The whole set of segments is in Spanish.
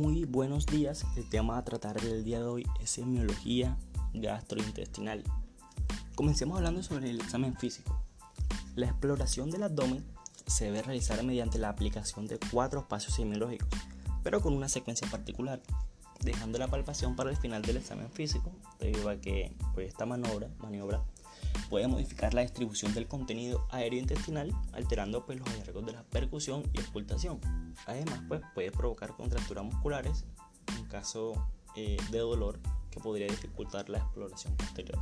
Muy buenos días. El tema a tratar del día de hoy es semiología gastrointestinal. Comencemos hablando sobre el examen físico. La exploración del abdomen se debe realizar mediante la aplicación de cuatro espacios semiológicos, pero con una secuencia particular, dejando la palpación para el final del examen físico, debido a que pues, esta maniobra, maniobra puede modificar la distribución del contenido aéreo intestinal, alterando pues, los hallazgos de la percusión y ocultación. Además, pues, puede provocar contracturas musculares en caso eh, de dolor que podría dificultar la exploración posterior.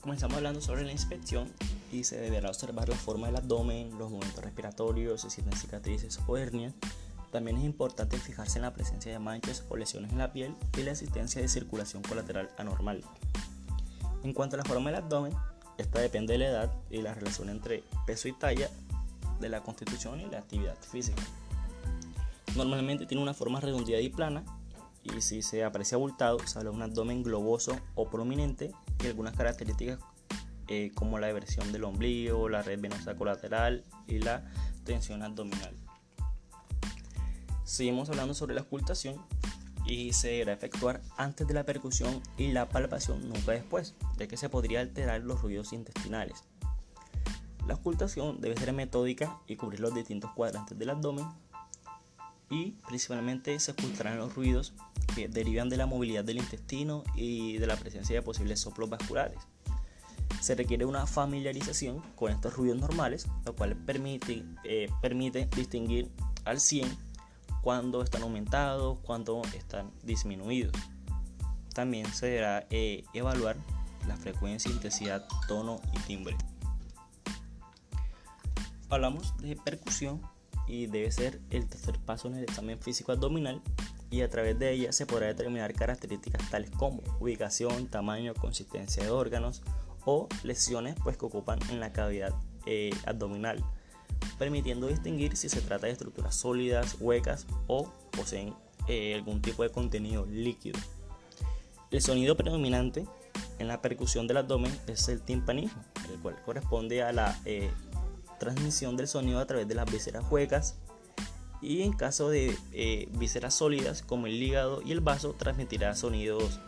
Comenzamos hablando sobre la inspección y se deberá observar la forma del abdomen, los movimientos respiratorios, si existen cicatrices o hernias. También es importante fijarse en la presencia de manchas o lesiones en la piel y la existencia de circulación colateral anormal. En cuanto a la forma del abdomen, esta depende de la edad y la relación entre peso y talla, de la constitución y la actividad física. Normalmente tiene una forma redondeada y plana, y si se aprecia abultado, se habla de un abdomen globoso o prominente y algunas características eh, como la diversión del ombligo, la red venosa colateral y la tensión abdominal. Seguimos hablando sobre la ocultación y se deberá efectuar antes de la percusión y la palpación, nunca después, ya que se podría alterar los ruidos intestinales. La ocultación debe ser metódica y cubrir los distintos cuadrantes del abdomen y principalmente se ocultarán los ruidos que derivan de la movilidad del intestino y de la presencia de posibles soplos vasculares. Se requiere una familiarización con estos ruidos normales, lo cual permite, eh, distinguir al 100 cuando están aumentados, cuando están disminuidos. También se deberá eh, evaluar la frecuencia, intensidad, tono y timbre. Hablamos de percusión y debe ser el tercer paso en el examen físico abdominal y a través de ella se podrá determinar características tales como ubicación, tamaño, consistencia de órganos o lesiones pues, que ocupan en la cavidad eh, abdominal permitiendo distinguir si se trata de estructuras sólidas, huecas o poseen eh, algún tipo de contenido líquido. El sonido predominante en la percusión del abdomen es el timpanismo, el cual corresponde a la eh, transmisión del sonido a través de las vísceras huecas y en caso de eh, vísceras sólidas como el hígado y el vaso transmitirá sonidos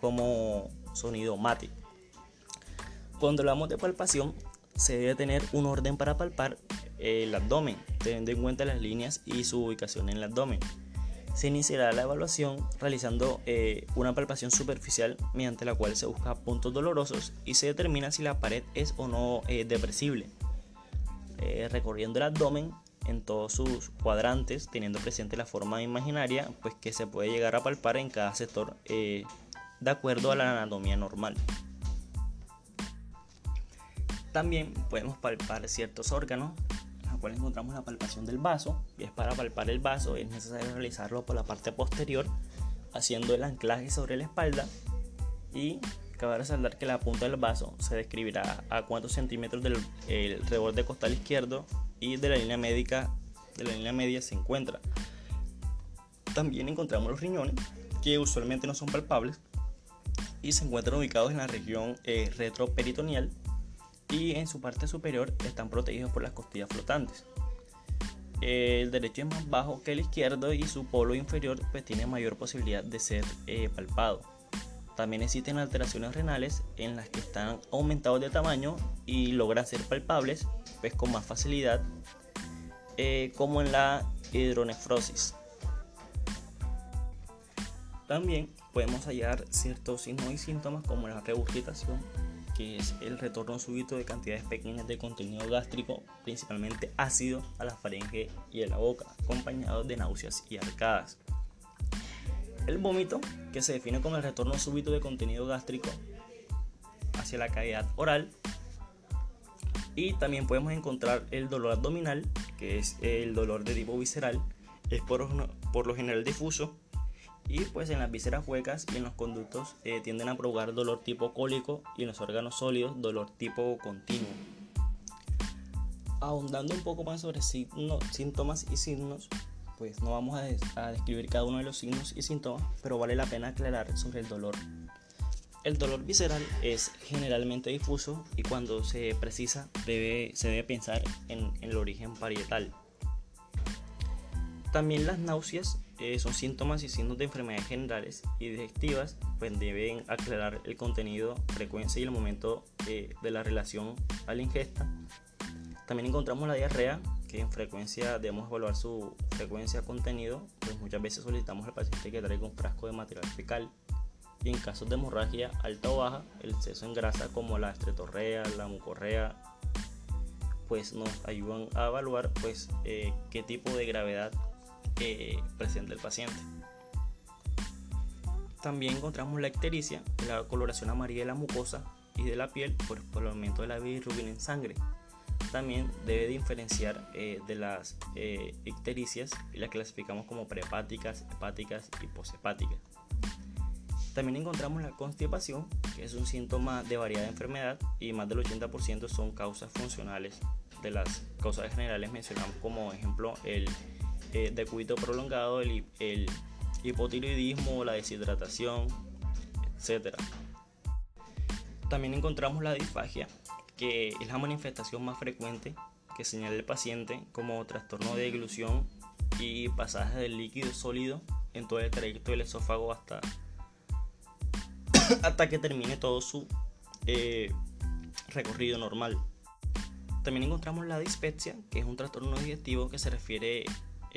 como sonido mate. Cuando hablamos de palpación se debe tener un orden para palpar el abdomen, teniendo en cuenta las líneas y su ubicación en el abdomen. Se iniciará la evaluación realizando eh, una palpación superficial mediante la cual se busca puntos dolorosos y se determina si la pared es o no eh, depresible. Eh, recorriendo el abdomen en todos sus cuadrantes, teniendo presente la forma imaginaria, pues que se puede llegar a palpar en cada sector de acuerdo a la anatomía normal. También podemos palpar ciertos órganos, en los cuales encontramos la palpación del vaso, y es para palpar el vaso es necesario realizarlo por la parte posterior, haciendo el anclaje sobre la espalda y cabe resaltar que la punta del vaso se describirá a cuántos centímetros del el reborde costal izquierdo y de la línea médica de la línea media se encuentra. También encontramos los riñones, que usualmente no son palpables y se encuentran ubicados en la región eh, retroperitoneal y en su parte superior están protegidos por las costillas flotantes. El derecho es más bajo que el izquierdo y su polo inferior pues, tiene mayor posibilidad de ser eh, palpado. También existen alteraciones renales en las que están aumentados de tamaño y logran ser palpables pues, con más facilidad, eh, como en la hidronefrosis. También podemos hallar ciertos signos y síntomas como la regurgitación, que es el retorno súbito de cantidades pequeñas de contenido gástrico, principalmente ácido, a la faringe y a la boca, acompañado de náuseas y arcadas. El vómito, que se define como el retorno súbito de contenido gástrico hacia la cavidad oral. Y también podemos encontrar el dolor abdominal, que es el dolor de tipo visceral, es por, por lo general difuso y pues en las vísceras huecas y en los conductos eh, tienden a provocar dolor tipo cólico y en los órganos sólidos dolor tipo continuo. Ahondando un poco más sobre síntomas y signos, pues no vamos a, describir cada uno de los signos y síntomas, pero vale la pena aclarar sobre el dolor. El dolor visceral es generalmente difuso y cuando se precisa debe, se debe pensar en, en el origen parietal. También las náuseas eh, son síntomas y signos de enfermedades generales y digestivas, pues deben aclarar el contenido, frecuencia y el momento eh, de la relación a la ingesta. También encontramos la diarrea, que en frecuencia debemos evaluar su frecuencia contenido, pues muchas veces solicitamos al paciente que traiga un frasco de material fecal. Y en casos de hemorragia alta o baja, el exceso en grasa como la estretorrea, la mucorrea, pues nos ayudan a evaluar pues eh, qué tipo de gravedad eh, presenta el paciente. También encontramos la ictericia, la coloración amarilla de la mucosa y de la piel por el aumento de la bilirrubina en sangre. También debe diferenciar eh, de las eh, ictericias y las clasificamos como prehepáticas, hepáticas y poshepáticas. También encontramos la constipación, que es un síntoma de variada enfermedad y más del 80% son causas funcionales. De las causas generales mencionamos como ejemplo el eh, de prolongado, el, el hipotiroidismo, la deshidratación, etc. También encontramos la disfagia, que es la manifestación más frecuente que señala el paciente como trastorno de deglución y pasaje del líquido sólido en todo el trayecto del esófago hasta, hasta que termine todo su eh, recorrido normal. También encontramos la dispepsia, que es un trastorno digestivo que se refiere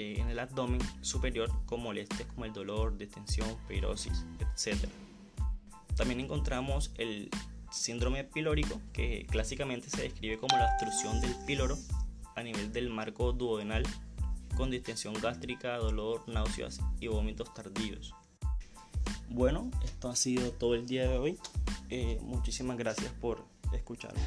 eh, en el abdomen superior con molestias como el dolor, distensión, pirosis, etc. También encontramos el síndrome pilórico, que clásicamente se describe como la obstrucción del píloro a nivel del marco duodenal con distensión gástrica, dolor, náuseas y vómitos tardíos. Bueno, esto ha sido todo el día de hoy. Eh, muchísimas gracias por escucharme.